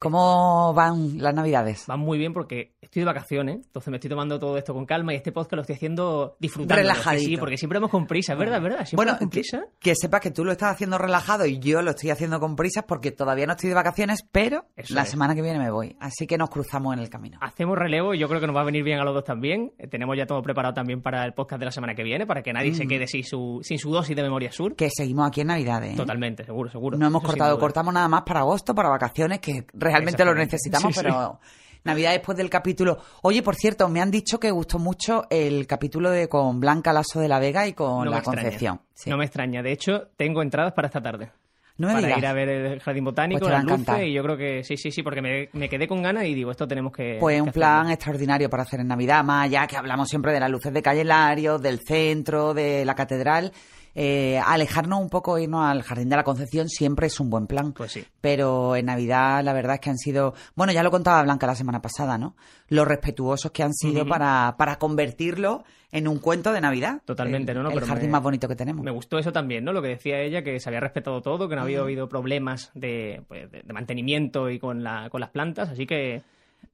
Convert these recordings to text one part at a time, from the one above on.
¿Cómo van las navidades? Van muy bien porque estoy de vacaciones, entonces me estoy tomando todo esto con calma y este podcast lo estoy haciendo disfrutando. Relajadito. Sí, porque siempre vamos con prisa, ¿es verdad? ¿Es verdad? Siempre Bueno, con prisa. que sepas que tú lo estás haciendo relajado y yo lo estoy haciendo con prisas porque todavía no estoy de vacaciones, pero Eso la es. semana que viene me voy. Así que nos cruzamos en el camino. Hacemos relevo y yo creo que nos va a venir bien a los dos también. Eh, Tenemos ya todo preparado también para el podcast de la semana que viene, para que nadie se Mm. quede sin su, sin su dosis de memoria sur. Que seguimos aquí en Navidades. ¿eh? Totalmente, seguro, seguro. No hemos Eso cortado, cortamos nada más para agosto, para vacaciones, que realmente lo necesitamos, Sí, sí. pero Navidad después del capítulo. Oye, por cierto, me han dicho que gustó mucho el capítulo de con Blanca Lasso de la Vega y con No la. Concepción. Sí. No me extraña. De hecho, tengo entradas para esta tarde. No me para digas. ir a ver el jardín botánico, Pues las luces y yo creo que sí, sí, sí, porque me, me quedé con ganas y digo, esto tenemos que Pues que un hacerlo. plan extraordinario para hacer en Navidad, más allá que hablamos siempre de las luces de Calle Larios, del centro, de la catedral. Eh, alejarnos un poco, irnos al Jardín de la Concepción siempre es un buen plan. Pues sí. Pero en Navidad la verdad es que han sido, bueno, ya lo contaba Blanca la semana pasada, ¿no? Los respetuosos que han sido para, para convertirlo en un cuento de Navidad. Totalmente, El- ¿no? no El Pero jardín me- más bonito que tenemos. Me gustó eso también, ¿no? Lo que decía ella, que se había respetado todo, que no había habido problemas de, pues, de mantenimiento y con, la, con las plantas, así que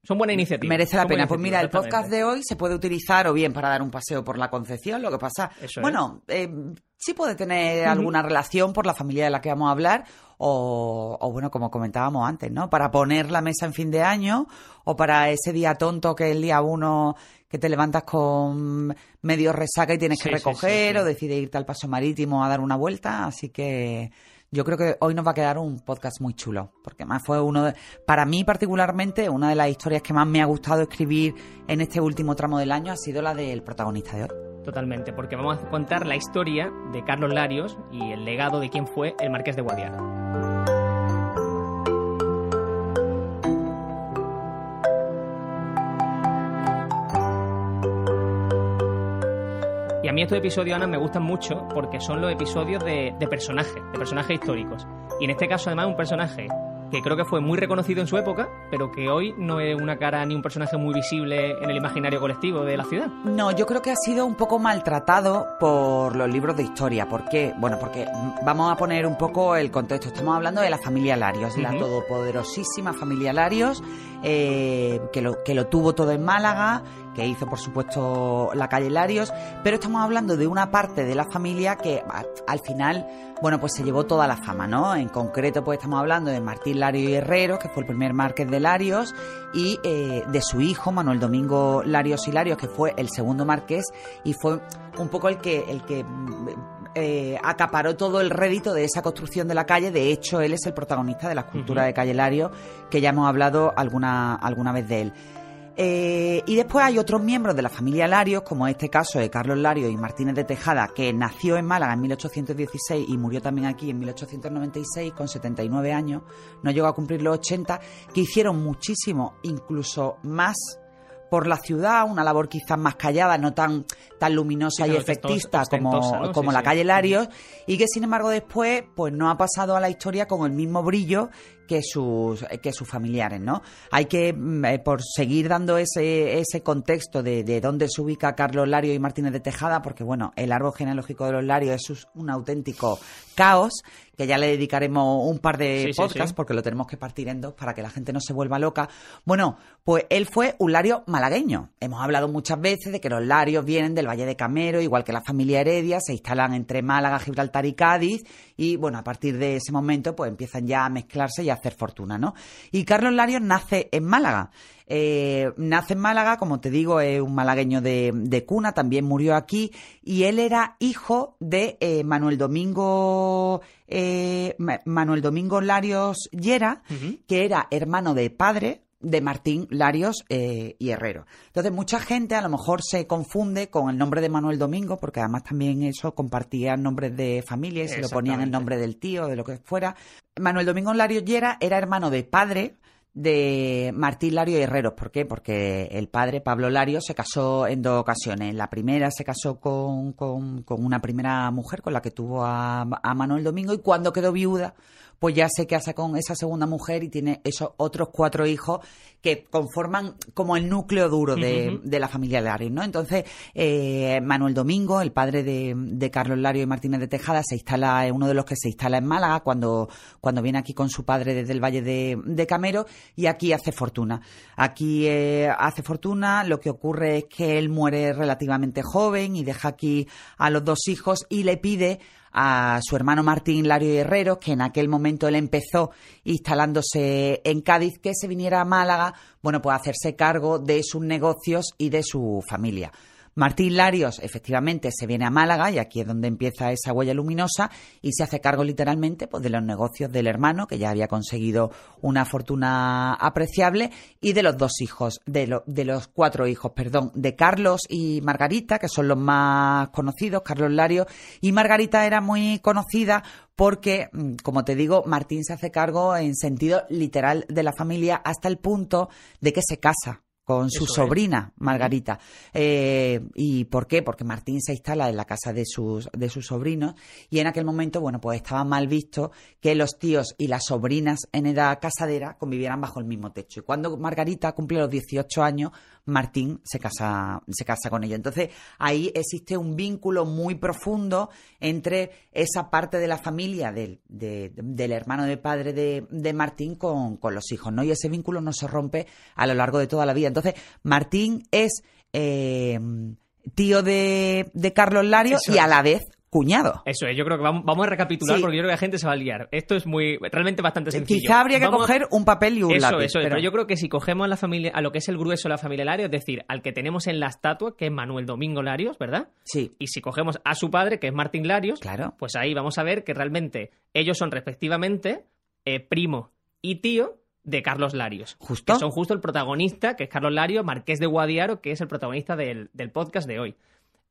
son buenas iniciativas. Merece la pena. Pues mira, el podcast de hoy se puede utilizar o bien para dar un paseo por la Concepción, lo que pasa, Eso es. bueno, eh, sí puede tener alguna relación por la familia de la que vamos a hablar o, o, bueno, como comentábamos antes, ¿no? Para poner la mesa en fin de año o para ese día tonto que es el día uno que te levantas con medio resaca y tienes que Sí, recoger sí, sí. o decides irte al paso marítimo a dar una vuelta, así que yo creo que hoy nos va a quedar un podcast muy chulo, porque más fue uno de, para mí particularmente, una de las historias que más me ha gustado escribir en este último tramo del año ha sido la del protagonista de hoy. Totalmente, porque vamos a contar la historia de Carlos Larios y el legado de quién fue el Marqués de Guadiana. Mí estos episodios, Ana, me gustan mucho porque son los episodios de, de personajes, de personajes históricos. Y en este caso, además, un personaje que creo que fue muy reconocido en su época, pero que hoy no es una cara ni un personaje muy visible en el imaginario colectivo de la ciudad. No, yo creo que ha sido un poco maltratado por los libros de historia. ¿Por qué? Bueno, porque vamos a poner un poco el contexto. Estamos hablando de la familia Larios, la Ujú. todopoderosísima familia Larios, eh, que, lo, que lo tuvo todo en Málaga, que hizo, por supuesto, la calle Larios, pero estamos hablando de una parte de la familia que al final, bueno, pues se llevó toda la fama, ¿no? En concreto, pues estamos hablando de Martín Lario y Herrero, que fue el primer marqués de Larios, y eh, de su hijo, Manuel Domingo Larios y Larios, que fue el segundo marqués, y fue un poco el que, el que mm, eh, acaparó todo el rédito de esa construcción de la calle. De hecho, él es el protagonista de la escultura de Calle Larios, que ya hemos hablado alguna, alguna vez de él. Eh, y después hay otros miembros de la familia Larios, como en este caso de Carlos Larios y Martínez de Tejada, que nació en Málaga en 1816 y murió también aquí en 1896 con 79 años, no llegó a cumplir los 80, que hicieron muchísimo, incluso más por la ciudad, una labor quizás más callada, no tan, tan luminosa Sí, y efectista como, ¿no? como Sí, la sí. calle Larios, y que sin embargo después pues no ha pasado a la historia con el mismo brillo que sus, que sus familiares, ¿no? Hay que, mm, eh, por seguir dando ese, ese contexto de, de dónde se ubica Carlos Lario y Martínez de Tejada, porque bueno, el árbol genealógico de los Larios es un auténtico caos, que ya le dedicaremos un par de Sí, sí, podcasts, sí. porque lo tenemos que partir en dos para que la gente no se vuelva loca. Bueno, pues él fue un Lario malagueño. Hemos hablado muchas veces de que los Larios vienen del Valle de Camero, igual que la familia Heredia, se instalan entre Málaga, Gibraltar y Cádiz, y bueno, a partir de ese momento pues empiezan ya a mezclarse y a hacer fortuna, ¿no? Y Carlos Larios nace en Málaga. Eh, nace en Málaga, como te digo, es un malagueño de, de cuna, también murió aquí, y él era hijo de eh, Manuel Domingo eh, Ma- Manuel Domingo Larios Llera, que era hermano de padre de Martín Larios eh, y Herrero. Entonces, mucha gente a lo mejor se confunde con el nombre de Manuel Domingo, porque además también eso compartían nombres de familia y se lo ponían el nombre del tío, de lo que fuera. Manuel Domingo Larios Llera era hermano de padre de Martín Lario y Herreros. ¿Por qué? Porque el padre, Pablo Lario, se casó en dos ocasiones. La primera se casó con, con, una primera mujer con la que tuvo a, a Manuel Domingo y cuando quedó viuda, pues ya se casa con esa segunda mujer y tiene esos otros cuatro hijos que conforman como el núcleo duro de, la familia ¿no? Entonces, eh, Manuel Domingo, el padre de, Carlos Lario y Martínez de Tejada, se instala, es uno de los que se instala en Málaga cuando, cuando viene aquí con su padre desde el Valle de, Camero y aquí hace fortuna. Aquí eh, hace fortuna, lo que ocurre es que él muere relativamente joven y deja aquí a los dos hijos y le pide a su hermano Martín Lario Herrero, que en aquel momento él empezó instalándose en Cádiz, que se viniera a Málaga, bueno, pues a hacerse cargo de sus negocios y de su familia. Martín Larios efectivamente se viene a Málaga y aquí es donde empieza esa huella luminosa y se hace cargo literalmente pues, de los negocios del hermano que ya había conseguido una fortuna apreciable y de los dos hijos, de, de los cuatro hijos, perdón, de Carlos y Margarita, que son los más conocidos, Carlos Larios. Y Margarita era muy conocida porque, mm, como te digo, Martín se hace cargo en sentido literal de la familia hasta el punto de que se casa con su sobrina Margarita. Eh, ¿Y por qué? Porque Martín se instala en la casa de sus, de sus sobrinos y en aquel momento, bueno, pues estaba mal visto que los tíos y las sobrinas en edad casadera convivieran bajo el mismo techo. Y cuando Margarita cumple los 18 años, Martín se casa, se casa con ella. Entonces, ahí existe un vínculo muy profundo entre esa parte de la familia del, del hermano de padre de, Martín con, los hijos, ¿no? Y ese vínculo no se rompe a lo largo de toda la vida. Entonces, Martín es eh, tío de, de Carlos Lario y a la vez cuñado. Eso es, yo creo que vamos, vamos a recapitular porque yo creo que la gente se va a liar. Esto es muy, realmente bastante sencillo. Quizá habría que coger un papel y un eso, lápiz. Eso, pero... yo creo que si cogemos a la familia, a lo que es el grueso de la familia Larios, es decir, al que tenemos en la estatua, que es Manuel Domingo Larios, ¿verdad? Sí. Y si cogemos a su padre, que es Martín Larios, claro. pues ahí vamos a ver que realmente ellos son respectivamente eh, primo y tío de Carlos Larios. Justo. Que son justo el protagonista, que es Carlos Larios, Marqués de Guadiaro, que es el protagonista del, del podcast de hoy.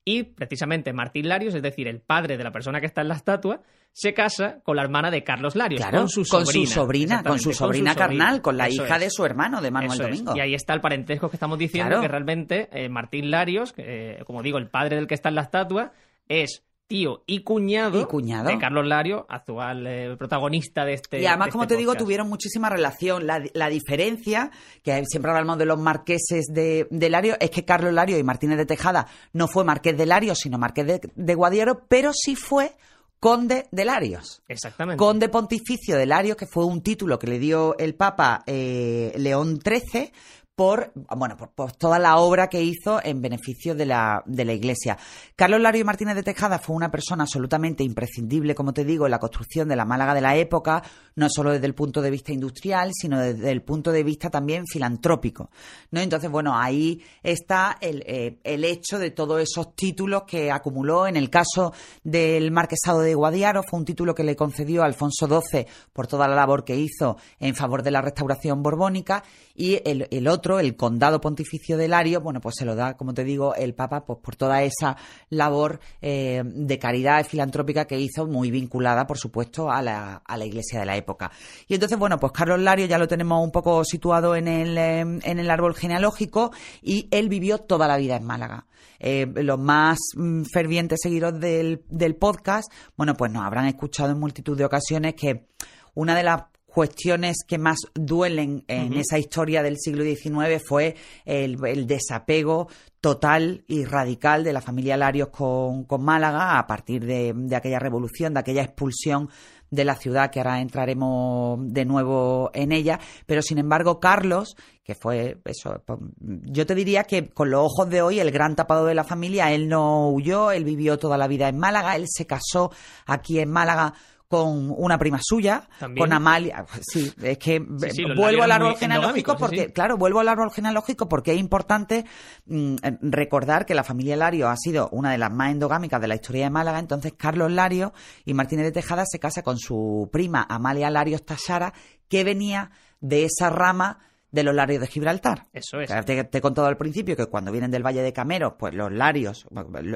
Y precisamente Martín Larios, es decir, el padre de la persona que está en la estatua, se casa con la hermana de Carlos Larios, con su sobrina. Con su sobrina, con su sobrina carnal, con la hija de su hermano, de Manuel Domingo. Y ahí está el parentesco que estamos diciendo, que realmente eh, Martín Larios, eh, como digo, el padre del que está en la estatua, es tío y cuñado, de Carlos Lario, actual eh, protagonista de este. Y además, como este te digo, tuvieron muchísima relación. La, diferencia, que siempre hablamos de los marqueses de, Lario, es que Carlos Lario y Martínez de Tejada no fue marqués de Lario, sino marqués de, de Guadiaro, pero sí fue conde de Larios. Exactamente. Conde pontificio de Larios, que fue un título que le dio el Papa eh, León XIII por, bueno, por, toda la obra que hizo en beneficio de la, de la Iglesia. Carlos Lario Martínez de Tejada fue una persona absolutamente imprescindible, como te digo, en la construcción de la Málaga de la época, no solo desde el punto de vista industrial, sino desde el punto de vista también filantrópico. ¿no? Entonces, bueno, ahí está el, eh, el hecho de todos esos títulos que acumuló. En el caso del Marquesado de Guadiaro, fue un título que le concedió Alfonso XII por toda la labor que hizo en favor de la restauración borbónica y el, el otro el condado pontificio de Lario, bueno, pues se lo da, como te digo, el Papa pues por toda esa labor eh, de caridad filantrópica que hizo, muy vinculada, por supuesto, a la, a la iglesia de la época. Y entonces, bueno, pues Carlos Lario ya lo tenemos un poco situado en el, eh, en el árbol genealógico y él vivió toda la vida en Málaga. Eh, los más mm, fervientes seguidores del, del podcast, bueno, pues nos habrán escuchado en multitud de ocasiones que una de las cuestiones que más duelen en esa historia del siglo XIX fue el, desapego total y radical de la familia Larios con, Málaga a partir de, aquella revolución, de aquella expulsión de la ciudad, que ahora entraremos de nuevo en ella. Pero sin embargo, Carlos, que fue eso, pues, yo te diría que con los ojos de hoy, el gran tapado de la familia, él no huyó, él vivió toda la vida en Málaga, él se casó aquí en Málaga con una prima suya, con Amalia. Sí, es que vuelvo al árbol genealógico porque, claro, vuelvo al árbol genealógico porque es importante mm, recordar que la familia Lario ha sido una de las más endogámicas de la historia de Málaga. Entonces, Carlos Lario y Martínez de Tejada se casa con su prima Amalia Larios Tasara, que venía de esa rama de los Larios de Gibraltar. Eso es. Te, te, he contado al principio que cuando vienen del Valle de Cameros, pues los Larios,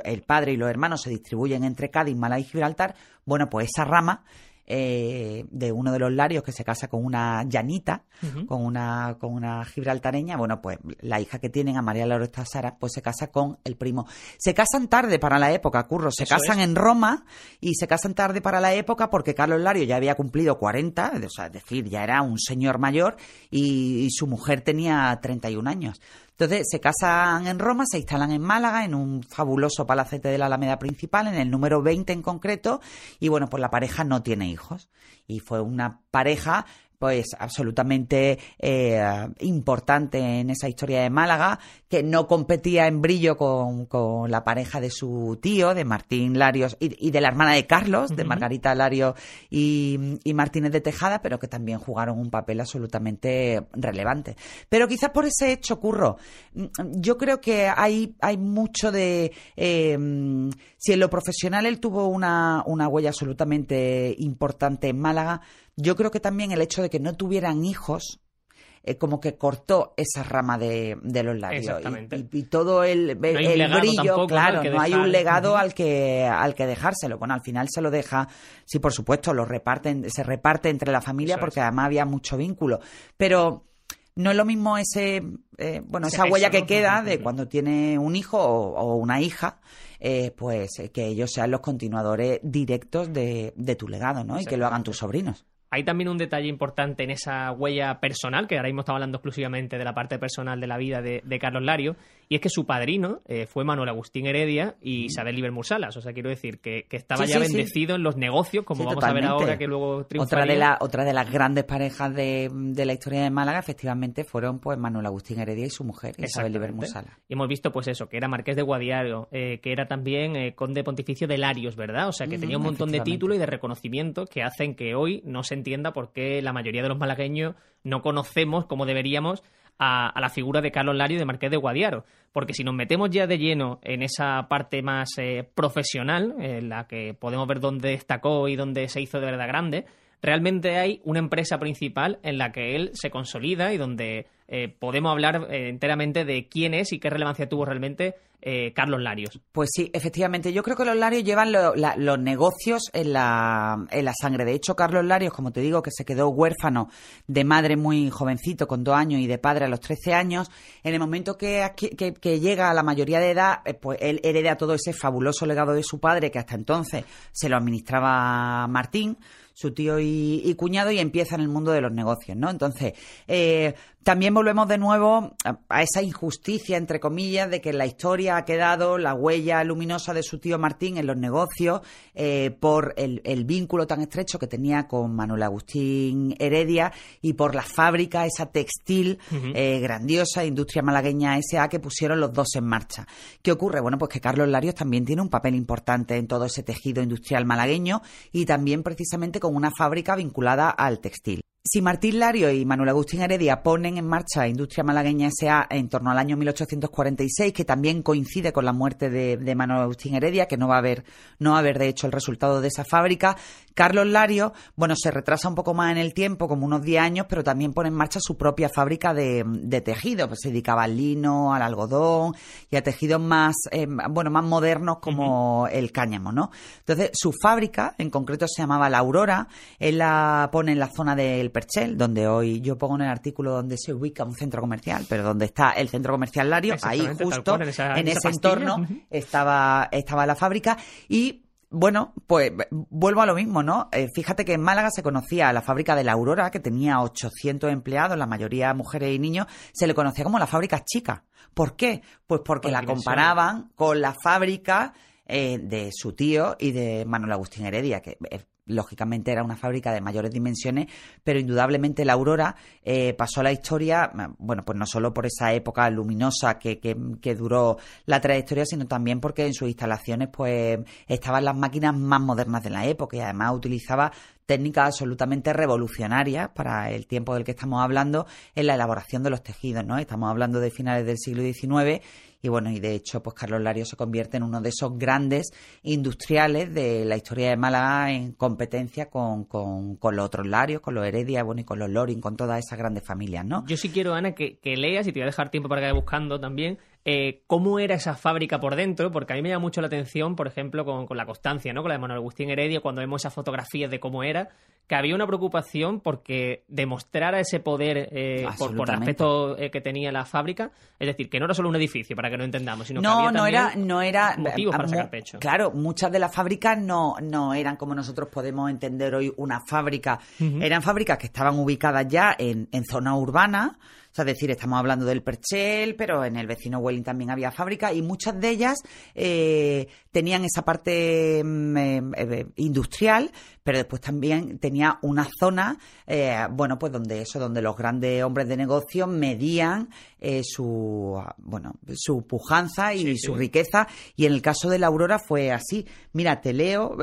el padre y los hermanos se distribuyen entre Cádiz, Málaga y Gibraltar. Bueno, pues esa rama eh, de uno de los Larios que se casa con una llanita, con una con una gibraltareña, bueno, pues la hija que tienen, a María Laura Sara, pues se casa con el primo. Se casan tarde para la época, Curro, se casan en Roma y se casan tarde para la época porque Carlos Lario ya había cumplido 40, o sea, es decir, ya era un señor mayor y, y su mujer tenía 31 años. Entonces se casan en Roma, se instalan en Málaga, en un fabuloso palacete de la Alameda principal, en el número 20 en concreto, y bueno, pues la pareja no tiene hijos. Y fue una pareja pues absolutamente eh, importante en esa historia de Málaga, que no competía en brillo con, con la pareja de su tío, de Martín Larios, y, de la hermana de Carlos, de Margarita Lario y, y, Martínez de Tejada, pero que también jugaron un papel absolutamente relevante. Pero quizás por ese hecho, Curro, yo creo que hay, hay mucho de... Eh, si en lo profesional él tuvo una, una huella absolutamente importante en Málaga, yo creo que también el hecho de que no tuvieran hijos eh, como que cortó esa rama de, los labios. Y, todo el, brillo, claro, no hay un legado al que al que dejárselo. Bueno, al final se lo deja, sí, por supuesto, lo reparten, se reparte entre la familia porque además había mucho vínculo. Pero no es lo mismo ese, eh, bueno, esa huella que queda de cuando tiene un hijo o, una hija, eh, pues que ellos sean los continuadores directos de, de tu legado, ¿no? Y que lo hagan tus sobrinos. Hay también un detalle importante en esa huella personal, que ahora mismo estamos hablando exclusivamente de la parte personal de la vida de, Carlos Lario, y es que su padrino eh, fue Manuel Agustín Heredia y Isabel Liber Mursalas. O sea, quiero decir que, estaba ya bendecido en los negocios, como vamos a ver ahora que luego Otra de, la, otra de las grandes parejas de, la historia de Málaga, efectivamente, fueron pues Manuel Agustín Heredia y su mujer, Isabel Liber Mursalas. Y hemos visto pues eso, que era marqués de Guadiaro, eh, que era también eh, conde pontificio de Larios, ¿verdad? O sea, que tenía un montón de títulos y de reconocimiento que hacen que hoy no se entienda por qué la mayoría de los malagueños no conocemos como deberíamos a, la figura de Carlos Lario de Marqués de Guadiaro. Porque si nos metemos ya de lleno en esa parte más eh, profesional, en la que podemos ver dónde destacó y dónde se hizo de verdad grande, realmente hay una empresa principal en la que él se consolida y donde eh, podemos hablar eh, enteramente de quién es y qué relevancia tuvo realmente eh, Carlos Larios. Pues sí, efectivamente. Yo creo que los Larios llevan los negocios en la, en la sangre. De hecho, Carlos Larios, como te digo, que se quedó huérfano de madre muy jovencito, con dos años, y de padre a los trece años, en el momento que, que, llega a la mayoría de edad, pues él hereda todo ese fabuloso legado de su padre, que hasta entonces se lo administraba Martín su tío y, cuñado y empieza en el mundo de los negocios, ¿no? Entonces, eh, también volvemos de nuevo a, esa injusticia, entre comillas, de que la historia ha quedado la huella luminosa de su tío Martín en los negocios eh, por el, vínculo tan estrecho que tenía con Manuel Agustín Heredia y por la fábrica, esa textil eh, grandiosa, Industria Malagueña S.A., que pusieron los dos en marcha. ¿Qué ocurre? Bueno, pues que Carlos Larios también tiene un papel importante en todo ese tejido industrial malagueño y también precisamente con una fábrica vinculada al textil. Si Martín Lario y Manuel Agustín Heredia ponen en marcha Industria Malagueña S.A. en torno al año 1846, que también coincide con la muerte de, Manuel Agustín Heredia, que no va a haber, no va a haber de hecho el resultado de esa fábrica, Carlos Lario, bueno, se retrasa un poco más en el tiempo, como unos 10 años, pero también pone en marcha su propia fábrica de, tejido, pues se dedicaba al lino, al algodón y a tejidos más, eh, bueno, más modernos como el cáñamo, ¿no? Entonces, su fábrica, en concreto se llamaba La Aurora, él la pone en la zona del Perchel, donde hoy yo pongo en el artículo donde se ubica un centro comercial, pero donde está el centro comercial Lario, ahí justo en, ese entorno estaba, estaba la fábrica y bueno, pues vuelvo a lo mismo, ¿no? Eh, fíjate que en Málaga se conocía la fábrica de la Aurora, que tenía 800 empleados, la mayoría mujeres y niños, se le conocía como la fábrica chica. ¿Por qué? Pues porque la comparaban con la fábrica eh, de su tío y de Manuel Agustín Heredia, que lógicamente era una fábrica de mayores dimensiones, pero indudablemente la Aurora eh, pasó a la historia, bueno, pues no solo por esa época luminosa que, que, duró la trayectoria, sino también porque en sus instalaciones pues estaban las máquinas más modernas de la época y además utilizaba técnicas absolutamente revolucionarias para el tiempo del que estamos hablando en la elaboración de los tejidos, ¿no? Estamos hablando de finales del siglo XIX y bueno, y de hecho, pues Carlos Lario se convierte en uno de esos grandes industriales de la historia de Málaga en competencia con, con, los otros Larios, con los Heredia, bueno, y con los Loring, con todas esas grandes familias, ¿no? Yo sí quiero, Ana, que, leas, y te voy a dejar tiempo para que buscando también, eh, cómo era esa fábrica por dentro, porque a mí me llama mucho la atención, por ejemplo, con, la constancia, ¿no? Con la de Manuel Agustín Heredia, cuando vemos esas fotografías de cómo era, que había una preocupación porque demostrara ese poder eh, por, por, el aspecto eh, que tenía la fábrica, es decir, que no era solo un edificio, para que no entendamos, sino no, que había no era, no era motivos para sacar pecho. Claro, muchas de las fábricas no, no eran como nosotros podemos entender hoy una fábrica, eran fábricas que estaban ubicadas ya en, en zona urbana, es decir, estamos hablando del Perchel, pero en el vecino Welling también había fábrica y muchas de ellas eh, tenían esa parte mm, eh, eh, industrial, pero después también tenía una zona, bueno, pues donde eso, donde los grandes hombres de negocio medían su, bueno, su pujanza y su riqueza. Y en el caso de la Aurora fue así. Mira, te leo,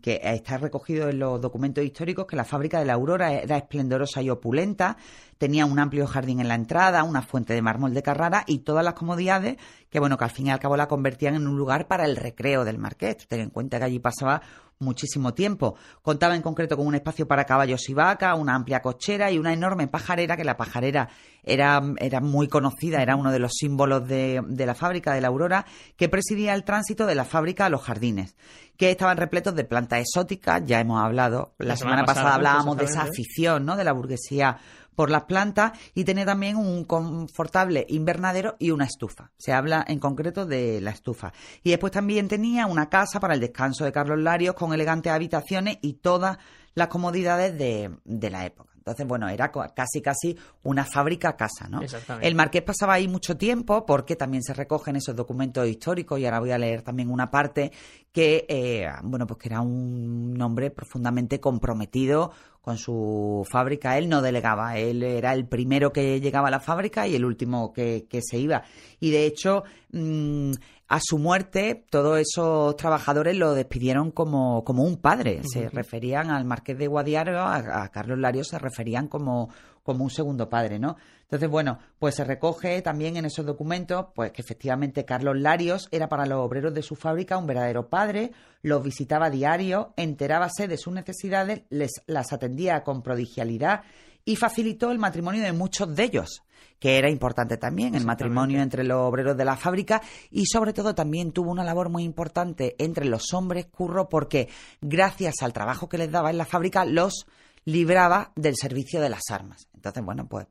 que está recogido en los documentos históricos, que la fábrica de la Aurora era esplendorosa y opulenta tenía un amplio jardín en la entrada, una fuente de mármol de Carrara y todas las comodidades que, bueno, que al fin y al cabo la convertían en un lugar para el recreo del marqués. Ten en cuenta que allí pasaba muchísimo tiempo. Contaba en concreto con un espacio para caballos y vacas, una amplia cochera y una enorme pajarera, que la pajarera era, era muy conocida, era uno de los símbolos de, de, la fábrica de la Aurora, que presidía el tránsito de la fábrica a los jardines, que estaban repletos de plantas exóticas, ya hemos hablado, la, semana, pasada hablábamos de esa afición, ¿no?, de la burguesía por las plantas y tenía también un confortable invernadero y una estufa. Se habla en concreto de la estufa. Y después también tenía una casa para el descanso de Carlos Larios con elegantes habitaciones y todas las comodidades de, de la época. Entonces, bueno, era casi casi una fábrica casa, ¿no? El marqués pasaba ahí mucho tiempo porque también se recogen esos documentos históricos y ahora voy a leer también una parte que, eh, bueno, pues que era un hombre profundamente comprometido con su fábrica. Él no delegaba, él era el primero que llegaba a la fábrica y el último que, se iba. Y de hecho, mm, a su muerte, todos esos trabajadores lo despidieron como, como un padre. Se referían al marqués de Guadiaro, a, Carlos Larios, se referían como, como un segundo padre, ¿no? Entonces, bueno, pues se recoge también en esos documentos, pues que efectivamente Carlos Larios era para los obreros de su fábrica un verdadero padre, los visitaba a diario, enterábase de sus necesidades, les las atendía con prodigialidad y facilitó el matrimonio de muchos de ellos que era importante también, el matrimonio entre los obreros de la fábrica y sobre todo también tuvo una labor muy importante entre los hombres curro porque gracias al trabajo que les daba en la fábrica los libraba del servicio de las armas. Entonces, bueno, pues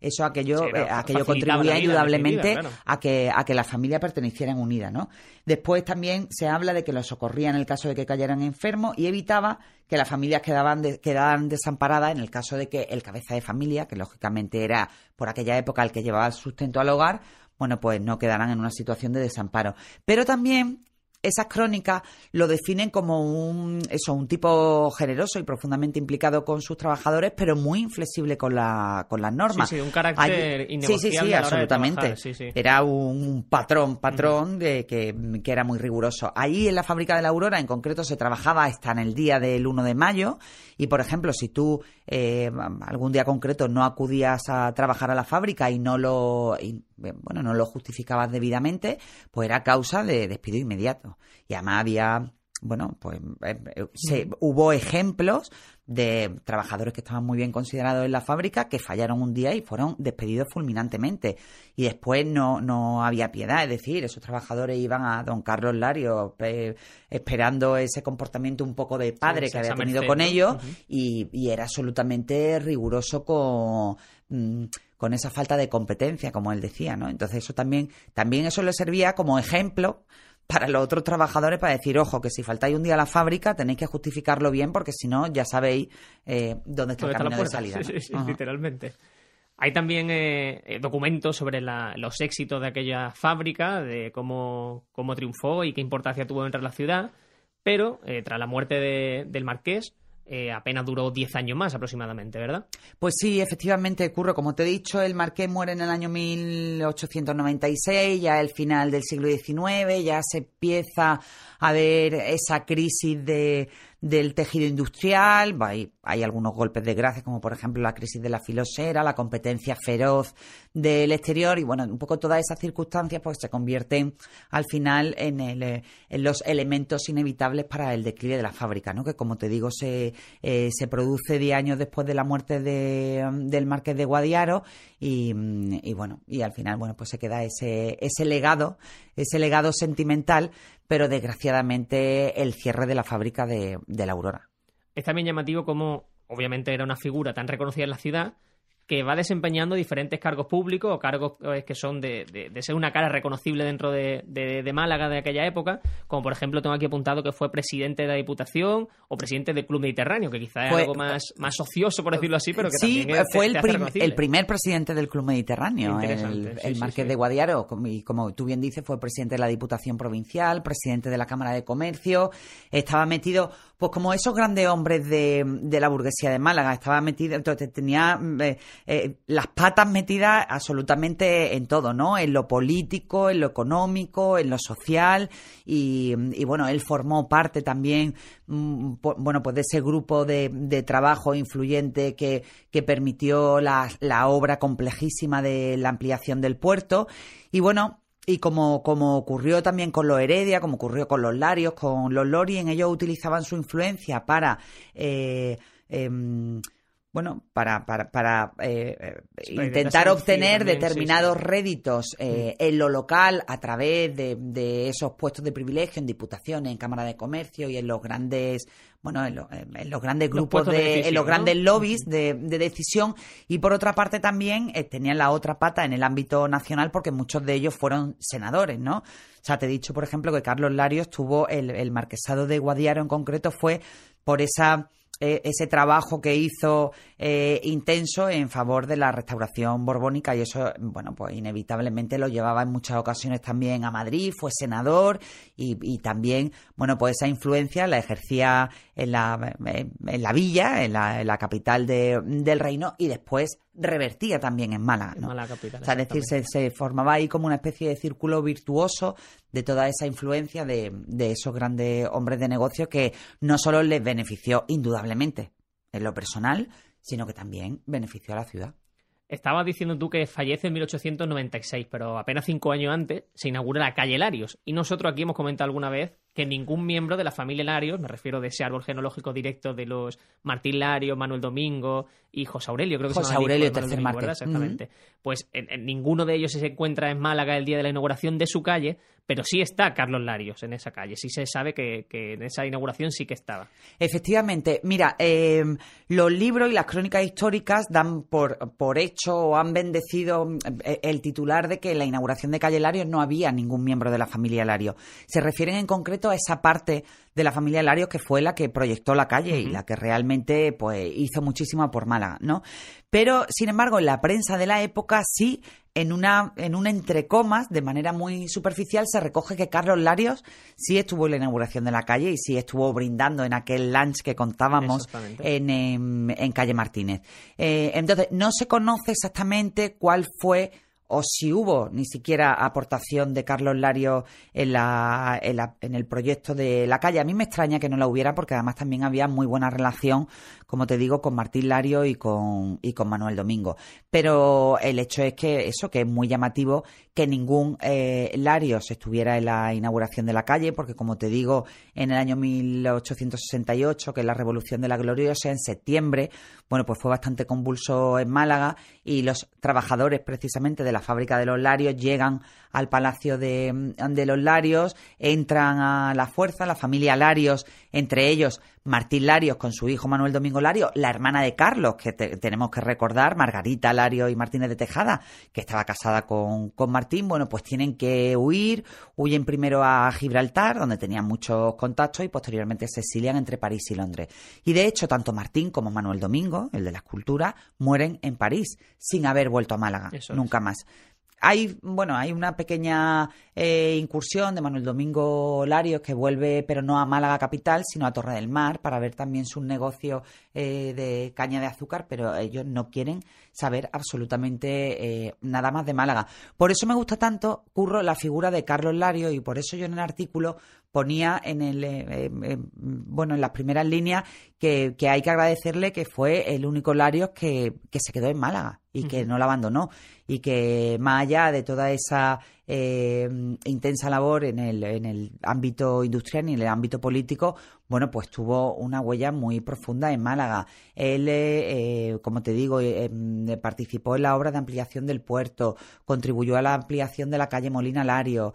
eso aquello, eh, aquello contribuía indudablemente a que a que las familias pertenecieran unidas, ¿no? Después también se habla de que los socorría en el caso de que cayeran enfermos y evitaba que las familias quedaban quedaran desamparadas en el caso de que el cabeza de familia, que lógicamente era por aquella época el que llevaba el sustento al hogar, bueno, pues no quedaran en una situación de desamparo. Pero también esas crónicas lo definen como un, eso, un tipo generoso y profundamente implicado con sus trabajadores, pero muy inflexible con, la, con las normas. Sí, sí, un carácter Sí, sí, sí, absolutamente. Era un patrón, patrón de que, que, era muy riguroso. Allí en la fábrica de la Aurora, en concreto, se trabajaba hasta en el día del 1 de mayo y, por ejemplo, si tú eh, algún día concreto no acudías a trabajar a la fábrica y no lo, bueno, no lo justificabas debidamente, pues era causa de despido inmediato. Y además había bueno, pues eh, eh, se, hubo ejemplos de trabajadores que estaban muy bien considerados en la fábrica que fallaron un día y fueron despedidos fulminantemente. Y después no, no había piedad, es decir, esos trabajadores iban a don Carlos Lario esperando ese comportamiento un poco de padre que había tenido con ellos y, y, era absolutamente riguroso con... Mm, con esa falta de competencia, como él decía, ¿no? Entonces eso también, también eso le servía como ejemplo para los otros trabajadores para decir, ojo, que si faltáis un día a la fábrica tenéis que justificarlo bien porque si no ya sabéis eh, dónde está el camino de salida. Sí, sí, literalmente. Hay también eh, eh, documentos sobre los éxitos de aquella fábrica, de cómo, cómo triunfó y qué importancia tuvo entre la ciudad, pero tras la muerte del marqués, eh, apenas duró 10 años más aproximadamente, ¿verdad? Pues sí, efectivamente, Curro. Como te he dicho, el Marqués muere en el año 1896, ya el final del siglo XIX, ya se empieza a ver esa crisis de, del tejido industrial, hay, hay algunos golpes de gracia, como por ejemplo la crisis de la filosera, la competencia feroz del exterior y bueno, un poco todas esas circunstancias pues se convierten al final en, el, eh, en los elementos inevitables para el declive de la fábrica, ¿no? que como te digo se, eh, se produce 10 años después de la muerte de, del marqués de Guadiaro y, y, bueno, y al final bueno, pues se queda ese, ese legado, ese legado sentimental, pero desgraciadamente el cierre de la fábrica de, la Aurora. Es también llamativo como obviamente era una figura tan reconocida en la ciudad que va desempeñando diferentes cargos públicos o cargos eh, que son de, ser una cara reconocible dentro de, Málaga de aquella época, como por ejemplo tengo aquí apuntado que fue presidente de la Diputación o presidente del Club Mediterráneo, que quizá es algo más, más ocioso, por decirlo así, pero que sí, también fue el, el, primer presidente del Club Mediterráneo, el, el Marqués de Guadiaro, y como tú bien dices, fue presidente de la Diputación Provincial, presidente de la Cámara de Comercio, estaba metido pues como esos grandes hombres de, la burguesía de Málaga, estaba metido, entonces tenía eh, eh, las patas metidas absolutamente en todo, ¿no? En lo político, en lo económico, en lo social, y, bueno, él formó parte también, mm, bueno, pues de ese grupo de, de trabajo influyente que, que permitió la, la obra complejísima de la ampliación del puerto, y bueno, y como, como ocurrió también con los Heredia, como ocurrió con los Larios, con los Lorien, ellos utilizaban su influencia para... Eh, em, bueno, para, para, para eh, eh, intentar obtener determinados réditos mm. en lo local a través de, de, esos puestos de privilegio en diputaciones, en Cámara de Comercio y en los grandes bueno, en, los grandes grupos, de, en los grandes lobbies de, decisión y por otra parte también eh, tenían la otra pata en el ámbito nacional porque muchos de ellos fueron senadores, ¿no? O sea, te he dicho, por ejemplo, que Carlos Larios tuvo el, el marquesado de Guadiaro en concreto fue por esa eh, ese trabajo que hizo eh, intenso en favor de la restauración borbónica y eso, bueno, pues inevitablemente lo llevaba en muchas ocasiones también a Madrid, fue senador y, también, bueno, pues esa influencia la ejercía en la, en la villa, en la, en la capital de, del reino y después revertía también en Málaga. ¿no? capital, o sea, es decir, se, se, formaba ahí como una especie de círculo virtuoso de toda esa influencia de, de esos grandes hombres de negocio que no solo les benefició indudablemente en lo personal, sino que también benefició a la ciudad. Estabas diciendo tú que fallece en 1896, pero apenas cinco años antes se inaugura la calle Larios. Y nosotros aquí hemos comentado alguna vez que ningún miembro de la familia Larios, me refiero de ese árbol genológico directo de los Martín Larios, Manuel Domingo y José Aurelio, creo que José se Aurelio, tercer Exactamente. Pues en, ninguno de ellos se encuentra en Málaga el día de la inauguración de su calle, pero sí está Carlos Larios en esa calle. Sí se sabe que, en esa inauguración sí que estaba. Efectivamente. Mira, eh, los libros y las crónicas históricas dan por, por hecho o han bendecido eh, el titular de que en la inauguración de calle Larios no había ningún miembro de la familia Larios. Se refieren en concreto a esa parte de la familia Larios que fue la que proyectó la calle y la que realmente pues hizo muchísimo por Málaga, ¿no? Pero, sin embargo, en la prensa de la época sí, en una, en un entre comas, de manera muy superficial, se recoge que Carlos Larios sí estuvo en la inauguración de la calle y sí estuvo brindando en aquel lunch que contábamos en, en, Calle Martínez. Eh, entonces, no se conoce exactamente cuál fue o si hubo ni siquiera aportación de Carlos Lario en, la, en, el proyecto de la calle. A mí me extraña que no la hubiera porque además también había muy buena relación, como te digo, con Martín Lario y con, y con Manuel Domingo. Pero el hecho es que eso, que es muy llamativo que ningún eh, Larios estuviera en la inauguración de la calle, porque como te digo, en el año 1868, que es la Revolución de la Gloriosa, en septiembre, bueno, pues fue bastante convulso en Málaga y los trabajadores precisamente de la fábrica de los Larios llegan al Palacio de, de los Larios, entran a la fuerza, la familia Larios, entre ellos Martín Larios con su hijo Manuel Domingo Larios, la hermana de Carlos, que tenemos que recordar, Margarita Larios y Martínez de Tejada, que estaba casada con, con Martín, bueno, pues tienen que huir, huyen primero a Gibraltar, donde tenían muchos contactos, y posteriormente se exilian entre París y Londres. Y de hecho, tanto Martín como Manuel Domingo, el de la escultura, mueren en París, sin haber vuelto a Málaga, nunca más. Hay, bueno, hay una pequeña eh, incursión de Manuel Domingo Larios que vuelve, pero no a Málaga capital, sino a Torre del Mar, para ver también sus negocios eh, de caña de azúcar, pero ellos no quieren saber absolutamente eh, nada más de Málaga. Por eso me gusta tanto, Curro, la figura de Carlos Lario y por eso yo en el artículo ponía en el eh, eh, bueno en las primeras líneas que, hay que agradecerle que fue el único Larios que, que se quedó en Málaga y que no la abandonó y que más allá de toda esa eh, intensa labor en el, en el ámbito industrial y en el ámbito político, bueno, pues tuvo una huella muy profunda en Málaga. Él, eh, como te digo, em, participó en la obra de ampliación del puerto, contribuyó a la ampliación de la calle Molina Lario,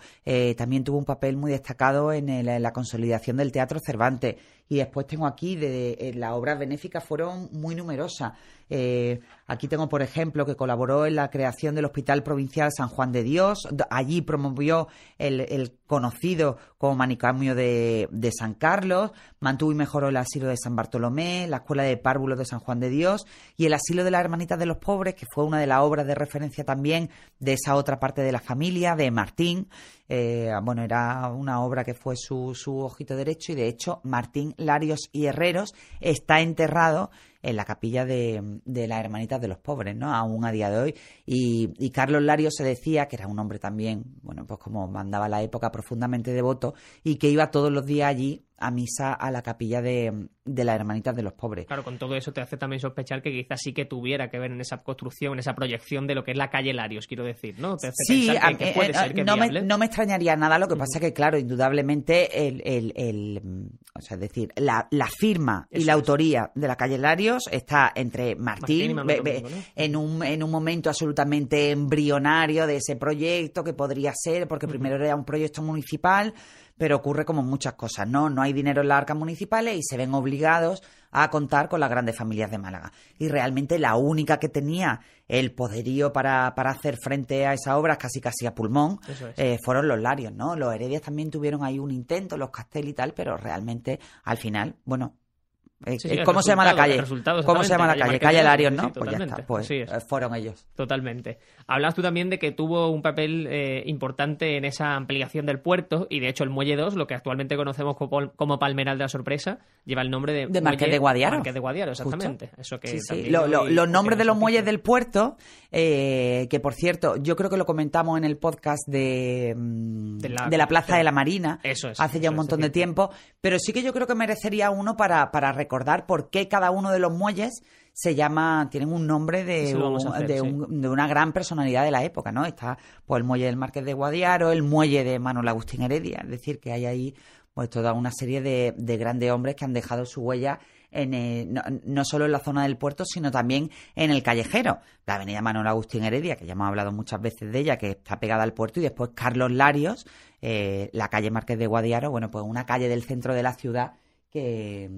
también tuvo un papel muy destacado en la consolidación del Teatro Cervantes y después tengo aquí de, eh, las obras benéficas fueron muy numerosas. Eh, aquí tengo, por ejemplo, que colaboró en la creación del Hospital Provincial San Juan de Dios. Allí promovió el, conocido como manicomio de, San Carlos. Mantuvo y mejoró el asilo de San Bartolomé, la Escuela de Párvulos de San Juan de Dios y el asilo de las Hermanitas de los Pobres, que fue una de las obras de referencia también de esa otra parte de la familia, de Martín. Eh, bueno, era una obra que fue su, su ojito derecho y de hecho Martín Larios y Herreros está enterrado en la capilla de, de las Hermanitas de los Pobres, ¿no? Aún a día de hoy. Y, y, Carlos Larios se decía que era un hombre también, bueno, pues como mandaba la época, profundamente devoto y que iba todos los días allí a misa a la capilla de, de las hermanitas de los pobres. Claro, con todo eso te hace también sospechar que quizás sí que tuviera que ver en esa construcción, en esa proyección de lo que es la calle Larios, quiero decir, ¿no? sí, que, puede ser que no, me, no, me, extrañaría nada, lo que pasa que, claro, indudablemente el, el, el o sea, es decir, la, la firma y la autoría de la calle Larios está entre Martín, en, un, en un momento absolutamente embrionario de ese proyecto que podría ser, porque primero era un proyecto municipal, pero ocurre como muchas cosas, ¿no? No hay dinero en las arcas municipales y se ven obligados a contar con las grandes familias de Málaga. Y realmente la única que tenía el poderío para, para hacer frente a esas obras casi casi a pulmón eh, fueron los Larios, ¿no? Los Heredias también tuvieron ahí un intento, los Castel y tal, pero realmente al final, bueno, eh, ¿Cómo se llama la calle? ¿Cómo se llama la calle? Calle Larios, ¿no? pues ya está, pues eh, fueron ellos. Totalmente. Hablas tú también de que tuvo un papel eh, importante en esa ampliación del puerto y de hecho el Muelle 2, lo que actualmente conocemos como, Palmeral de la Sorpresa, lleva el nombre de... De Marqués de Guadiaro. Marqués de Guadiaro, exactamente. Eso que los nombres de los muelles del puerto, que por cierto, yo creo que lo comentamos en el podcast de, mm, de, la, Plaza de la Marina, eso es, hace ya un montón de tiempo, pero sí que yo creo que merecería uno para, para recordar recordar por qué cada uno de los muelles se llama, tienen un nombre de, de, una gran personalidad de la época, ¿no? Está pues, el muelle del Marqués de Guadiaro, el muelle de Manuel Agustín Heredia, es decir, que hay ahí pues toda una serie de, grandes hombres que han dejado su huella en no, solo en la zona del puerto, sino también en el callejero. La avenida Manuel Agustín Heredia, que ya hemos hablado muchas veces de ella, que está pegada al puerto, y después Carlos Larios, eh, la calle Marqués de Guadiaro, bueno, pues una calle del centro de la ciudad que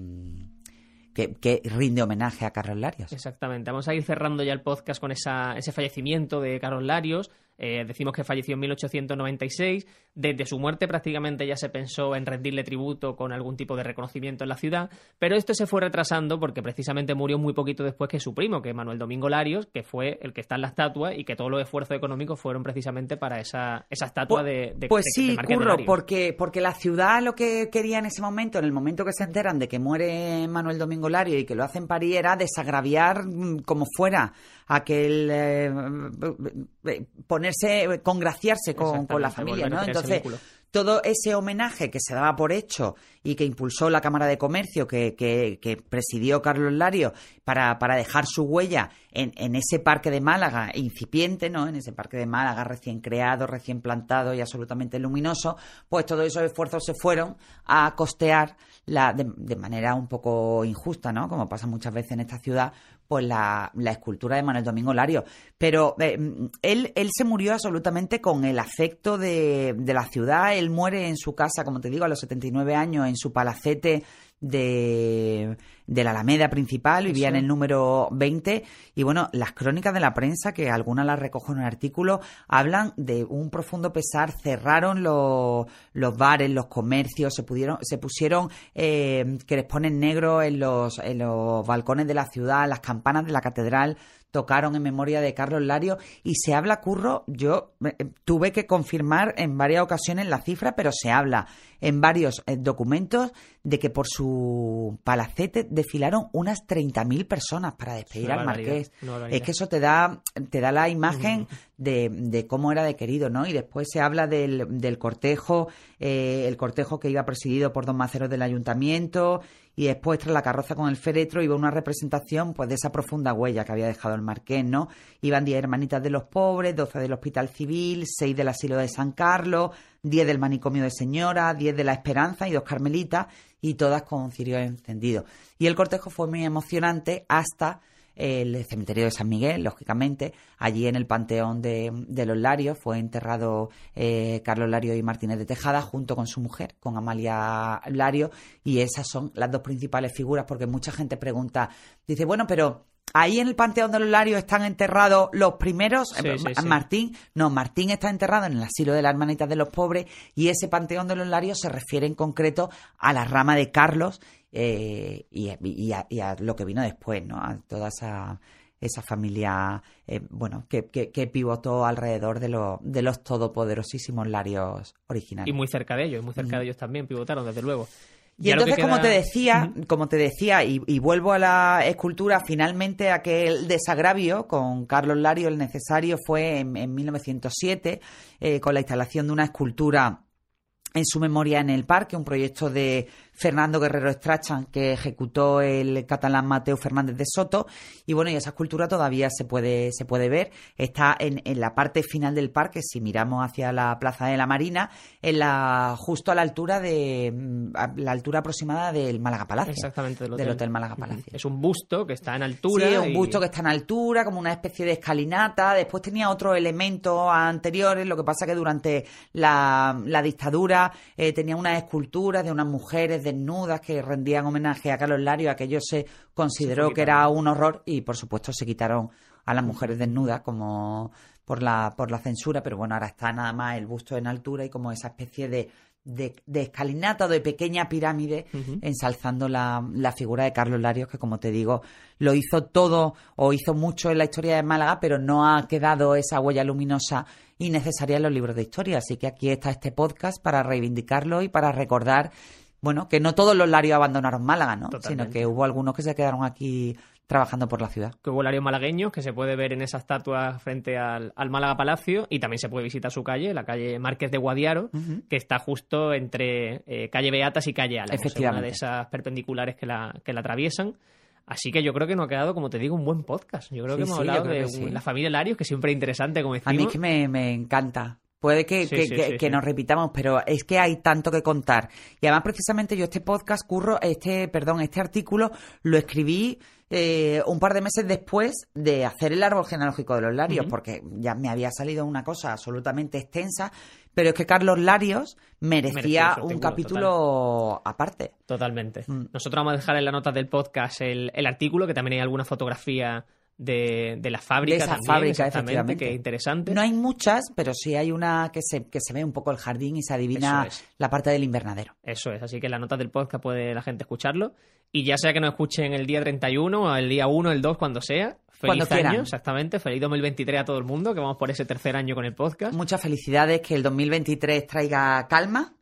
que, rinde homenaje a Carlos Larios. Exactamente. Vamos a ir cerrando ya el podcast con esa, ese fallecimiento de Carlos Larios. Eh, decimos que falleció en 1896. Desde su muerte prácticamente ya se pensó en rendirle tributo con algún tipo de reconocimiento en la ciudad, pero esto se fue retrasando porque precisamente murió muy poquito después que su primo, que Manuel Domingo Larios, que fue el que está en la estatua y que todos los esfuerzos económicos fueron precisamente para esa, esa estatua pues, de, Pues sí, curro, porque, porque la ciudad lo que quería en ese momento, en el momento que se enteran de que muere Manuel Domingo Larios y que lo hacen París, era desagraviar mm, como fuera aquel eh, eh, ponerse, congraciarse con, con la familia, ¿no? Entonces, todo ese homenaje que se daba por hecho y que impulsó la Cámara de Comercio, que, que, presidió Carlos Lario, para, para dejar su huella en, en, ese parque de Málaga incipiente, ¿no? En ese parque de Málaga recién creado, recién plantado y absolutamente luminoso, pues todos esos esfuerzos se fueron a costear la, de, de manera un poco injusta, ¿no? Como pasa muchas veces en esta ciudad, pues la, la, escultura de Manuel Domingo Lario. Pero eh, él, él se murió absolutamente con el afecto de, de la ciudad. Él muere en su casa, como te digo, a los 79 años, en su palacete de, de la Alameda principal, vivía en el número 20. Y bueno, las crónicas de la prensa, que algunas las recojo en un artículo, hablan de un profundo pesar. Cerraron los, los bares, los comercios, se, pudieron, se pusieron eh, que les ponen negro en los, en los balcones de la ciudad, las campanas de la catedral tocaron en memoria de Carlos Lario y se habla, Curro, yo eh, tuve que confirmar en varias ocasiones la cifra, pero se habla en varios eh, documentos de que por su palacete desfilaron unas 30.000 personas para despedir al marqués. Es que eso te da, te da la imagen de, de, cómo era de querido, ¿no? Y después se habla del, del cortejo, eh, el cortejo que iba presidido por dos maceros del ayuntamiento y después tras la carroza con el féretro iba una representación pues de esa profunda huella que había dejado el marqués, ¿no? Iban 10 hermanitas de los pobres, 12 del Hospital Civil, 6 del Asilo de San Carlos, 10 del Manicomio de Señora, 10 de la Esperanza y dos carmelitas y todas con cirio encendido. Y el cortejo fue muy emocionante hasta el cementerio de San Miguel, lógicamente. Allí en el panteón de, los Larios fue enterrado eh, Carlos Lario y Martínez de Tejada junto con su mujer, con Amalia Lario, y esas son las dos principales figuras porque mucha gente pregunta, dice, bueno, pero Ahí en el Panteón de los Larios están enterrados los primeros. Eh, Martín, no, Martín está enterrado en el asilo de las hermanitas de los pobres y ese Panteón de los Larios se refiere en concreto a la rama de Carlos eh, y, a, lo que vino después, ¿no? A toda esa, esa familia, eh, bueno, que, que, pivotó alrededor de, de los todopoderosísimos Larios originales. Y muy cerca de ellos, muy cerca de ellos también pivotaron, desde luego. Y, entonces, como te decía, como te decía, y, vuelvo a la escultura, finalmente aquel desagravio con Carlos Lario, el necesario, fue en, 1907, eh, con la instalación de una escultura en su memoria en el parque, un proyecto de Fernando Guerrero Estrachan, que ejecutó el catalán Mateo Fernández de Soto. Y bueno, y esa escultura todavía se puede, se puede ver. Está en, en, la parte final del parque, si miramos hacia la Plaza de la Marina, en la, justo a la altura de mm, la altura aproximada del Málaga Palacio. Exactamente, del Hotel, Málaga Palacio. Es un busto que está en altura. Sí, un busto que está en altura, como una especie de escalinata. Después tenía otro elemento anteriores, lo que pasa que durante la, la dictadura eh, tenía unas esculturas de unas mujeres desnudas que rendían homenaje a Carlos Lario, aquello se consideró que era un horror y por supuesto se quitaron a las mujeres desnudas como por la, por la censura, pero bueno, ahora está nada más el busto en altura y como esa especie de, de, escalinata o de pequeña pirámide ensalzando la, la, figura de Carlos Larios, que como te digo, lo hizo todo o hizo mucho en la historia de Málaga, pero no ha quedado esa huella luminosa y necesaria en los libros de historia. Así que aquí está este podcast para reivindicarlo y para recordar bueno, que no todos los larios abandonaron Málaga, ¿no? Sino que hubo algunos que se quedaron aquí trabajando por la ciudad. Que hubo larios malagueños que se puede ver en esa estatua frente al, Málaga Palacio y también se puede visitar su calle, la calle Márquez de Guadiaro, que está justo entre eh, calle Beatas y calle Efectivamente. una de esas perpendiculares que la, que la atraviesan. Así que yo creo que nos ha quedado, como te digo, un buen podcast. Yo creo que hemos hablado de la familia Larios, que siempre es interesante, como decimos. A mí que me, me encanta. Puede que, que, nos repitamos, pero es que hay tanto que contar. Y además, precisamente, yo este podcast, curro, este, perdón, este artículo lo escribí eh, un par de meses después de hacer el árbol genealógico de los Larios, porque ya me había salido una cosa absolutamente extensa, pero es que Carlos Larios merecía, un capítulo aparte. Totalmente. Mm. Nosotros vamos a dejar en la nota del podcast el, el artículo, que también hay alguna fotografía de, de la fábrica. De esa fábrica, efectivamente. Que es interesante. No hay muchas, pero sí hay una que se, que se ve un poco el jardín y se adivina la parte del invernadero. Eso es, así que la nota del podcast puede la gente escucharlo. Y ya sea que nos escuchen el día 31 o el día 1, el 2, cuando sea. Feliz año, exactamente. Feliz 2023 a todo el mundo, que vamos por ese tercer año con el podcast. Muchas felicidades, que el 2023 traiga calma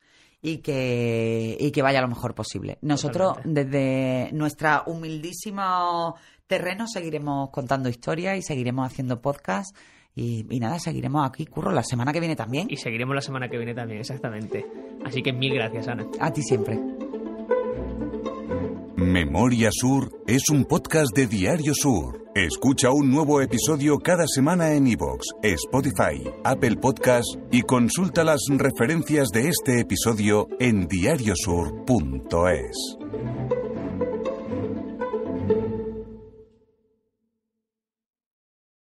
y que, y que vaya lo mejor posible. Nosotros, desde nuestra humildísima terreno seguiremos contando historias y seguiremos haciendo podcast. Y, nada, seguiremos aquí, Curro, la semana que viene también. Y seguiremos la semana que viene también, exactamente. Así que mil gracias, Ana. A ti siempre. Memoria Sur es un podcast de Diario Sur. Escucha un nuevo episodio cada semana en iVoox, Spotify, Apple Podcast y consulta las referencias de este episodio en diariosur.es.